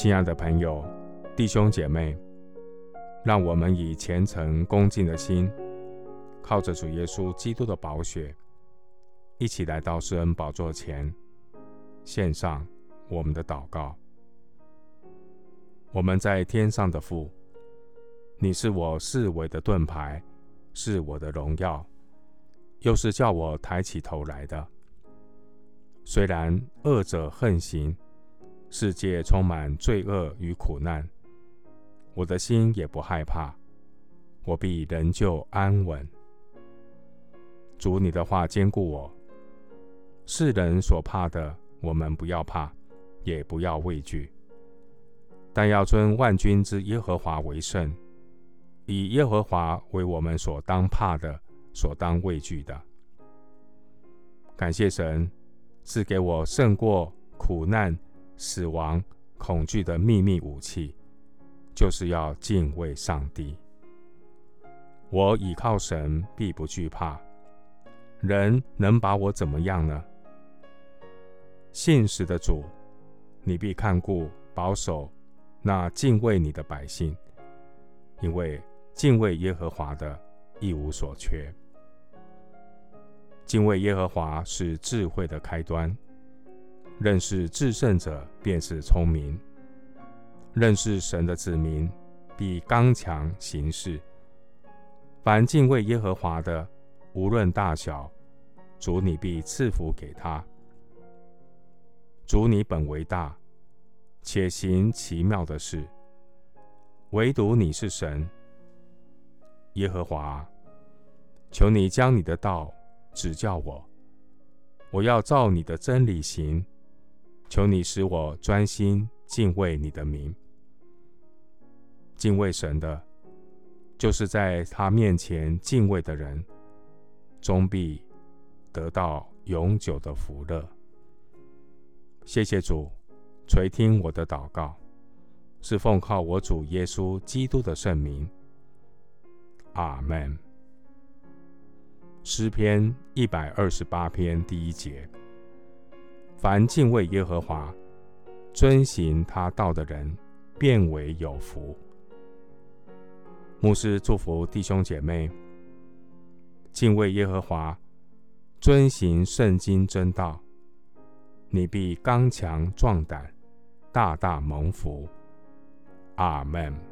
亲爱的朋友、弟兄姐妹，让我们以虔诚恭敬的心，靠着主耶稣基督的宝血，一起来到施恩宝座前，献上我们的祷告。我们在天上的父，你是我四围的盾牌，是我的荣耀，又是叫我抬起头来的。虽然恶者横行，世界充满罪恶与苦难，我的心也不害怕，我必仍旧安稳。主，你的话坚固我。世人所怕的，我们不要怕，也不要畏惧，但要尊万军之耶和华为圣，以耶和华为我们所当怕的，所当畏惧的。感谢神。赐给我胜过苦难、死亡、恐惧的秘密武器，就是要敬畏上帝。我倚靠神，必不惧怕。人能把我怎么样呢？信实的主，你必看顾保守那敬畏你的百姓，因为敬畏耶和华的，一无所缺。敬畏耶和华是智慧的开端，认识至圣者便是聪明。认识神的子民必刚强行事。凡敬畏耶和华的，无论大小，主你必赐福给他。主你本为大，且行奇妙的事。唯独你是神，耶和华，求你将你的道。指教我，我要照你的真理行。求你使我专心敬畏你的名。敬畏神的，就是在他面前敬畏的人，终必得到永久的福乐。谢谢主垂听我的祷告，是奉靠我主耶稣基督的圣名。阿门。诗篇一百二十八篇第一节：凡敬畏耶和华、遵行他道的人，便为有福。牧师祝福弟兄姐妹：敬畏耶和华、遵行圣经真道，你必刚强壮胆，大大蒙福。阿门。